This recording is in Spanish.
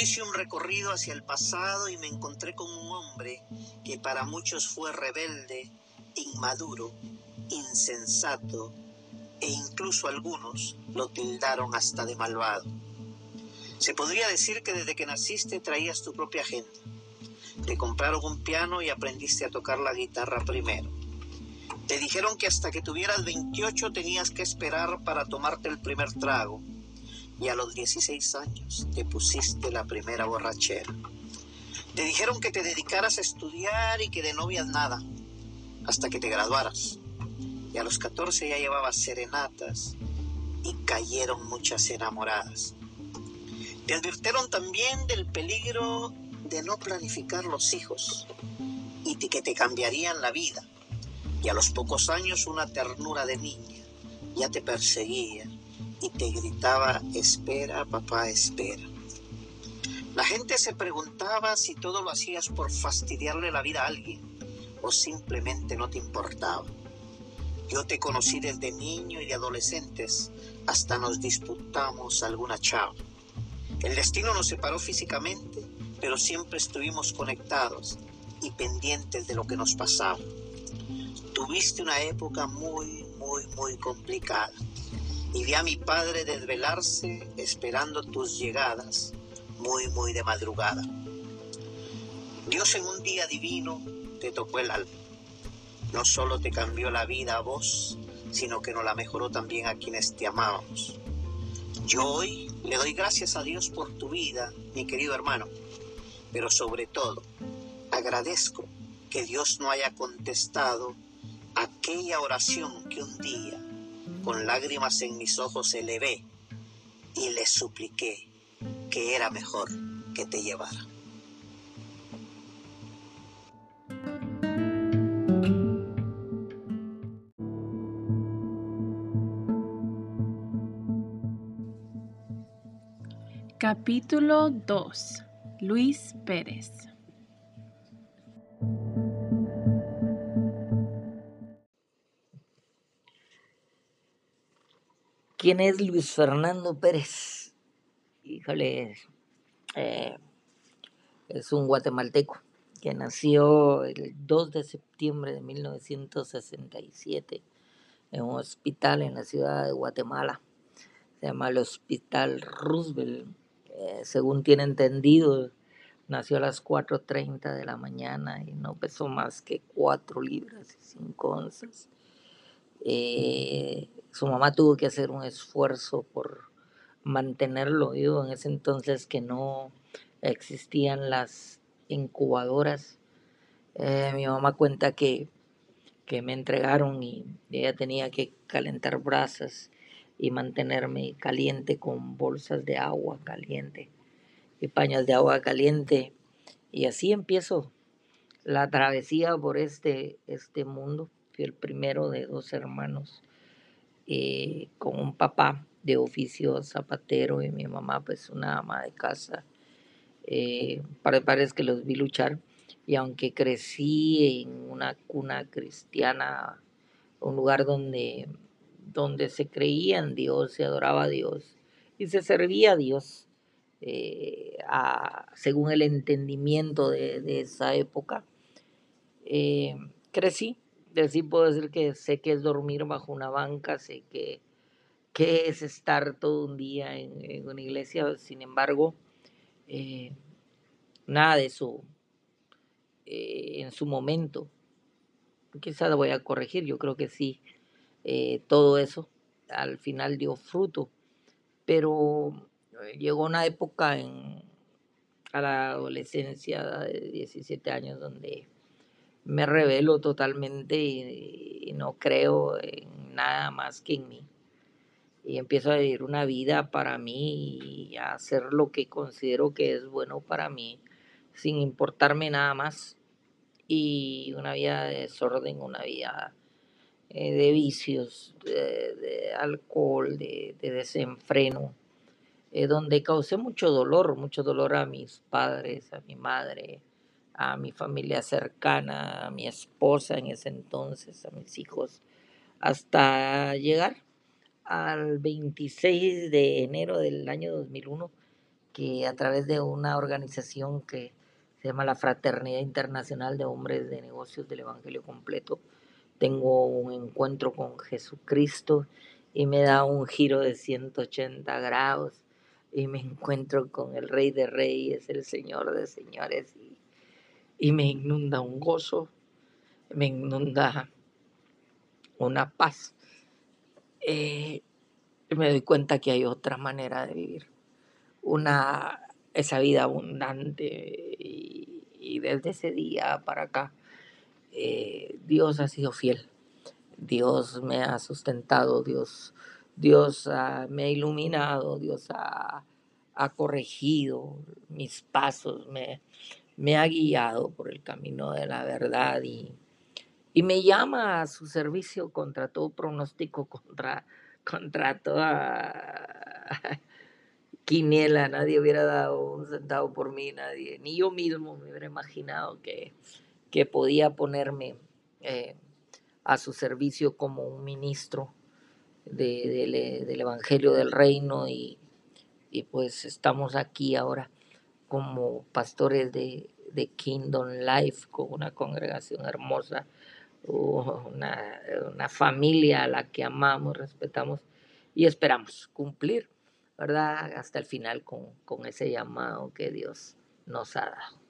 hice un recorrido hacia el pasado y me encontré con un hombre que para muchos fue rebelde, inmaduro, insensato e incluso algunos lo tildaron hasta de malvado. Se podría decir que desde que naciste traías tu propia agenda. Te compraron un piano y aprendiste a tocar la guitarra primero. Te dijeron que hasta que tuvieras 28 tenías que esperar para tomarte el primer trago y a los 16 años te pusiste la primera borrachera. Te dijeron que te dedicaras a estudiar y que de novias nada, hasta que te graduaras. Y a los 14 ya llevabas serenatas y cayeron muchas enamoradas. Te advirtieron también del peligro de no planificar los hijos y que te cambiarían la vida. Y a los pocos años una ternura de niña ya te perseguía y te gritaba, espera, papá, espera. La gente se preguntaba si todo lo hacías por fastidiarle la vida a alguien o simplemente no te importaba. Yo te conocí desde niño y de adolescentes, hasta nos disputamos alguna chava. El destino nos separó físicamente, pero siempre estuvimos conectados y pendientes de lo que nos pasaba. Tuviste una época muy, muy, muy complicada y vi a mi padre desvelarse esperando tus llegadas, muy, muy de madrugada. Dios en un día divino te tocó el alma. No solo te cambió la vida a vos, sino que nos la mejoró también a quienes te amábamos. Yo hoy le doy gracias a Dios por tu vida, mi querido hermano, pero sobre todo agradezco que Dios no haya contestado aquella oración que un día con lágrimas en mis ojos elevé y le supliqué que era mejor que te llevara. Capítulo 2 Luis Pérez ¿Quién es Luis Fernando Pérez? Híjole, eh, es un guatemalteco que nació el 2 de septiembre de 1967 en un hospital en la ciudad de Guatemala. Se llama el Hospital Roosevelt. Eh, según tiene entendido, nació a las 4.30 de la mañana y no pesó más que 4 libras y 5 onzas. Eh, su mamá tuvo que hacer un esfuerzo por mantenerlo vivo en ese entonces que no existían las incubadoras. Eh, mi mamá cuenta que, que me entregaron y ella tenía que calentar brasas y mantenerme caliente con bolsas de agua caliente y paños de agua caliente. Y así empiezo la travesía por este, este mundo. Fui el primero de dos hermanos eh, con un papá de oficio zapatero y mi mamá pues una ama de casa. Eh, para padres que los vi luchar y aunque crecí en una cuna cristiana, un lugar donde, donde se creía en Dios, se adoraba a Dios y se servía a Dios eh, según el entendimiento de, esa época, eh, crecí sí puedo decir que sé que es dormir bajo una banca, sé que, es estar todo un día en, una iglesia, sin embargo, eh, nada de eso eh, en su momento. Quizás voy a corregir, yo creo que sí, eh, todo eso al final dio fruto, pero llegó una época en, a la adolescencia de 17 años donde me revelo totalmente y, no creo en nada más que en mí. Y empiezo a vivir una vida para mí y a hacer lo que considero que es bueno para mí, sin importarme nada más. Y una vida de desorden, una vida eh, de vicios, de, alcohol, de, desenfreno, eh, donde causé mucho dolor, mucho dolor a mis padres, a mi madre, a mi familia cercana, a mi esposa en ese entonces, a mis hijos, hasta llegar al 26 de enero del año 2001, que a través de una organización que se llama la Fraternidad Internacional de Hombres de Negocios del Evangelio Completo, tengo un encuentro con Jesucristo y me da un giro de 180 grados y me encuentro con el Rey de Reyes, el Señor de Señores y, me inunda un gozo, me inunda una paz. Eh, me doy cuenta que hay otra manera de vivir, una, esa vida abundante y, desde ese día para acá eh, Dios ha sido fiel, Dios me ha sustentado, Dios, Dios me ha iluminado, Dios ha, ha corregido mis pasos, me, me ha guiado por el camino de la verdad y, y me llama a su servicio contra todo pronóstico, contra, contra toda quiniela. Nadie hubiera dado un centavo por mí, nadie, ni yo mismo me hubiera imaginado que, que podía ponerme eh, a su servicio como un ministro del Evangelio del Reino y, y, pues estamos aquí ahora como pastores de, de Kingdom Life con una congregación hermosa una, una familia a la que amamos, respetamos y esperamos cumplir, ¿verdad? Hasta el final con, con ese llamado que Dios nos ha dado.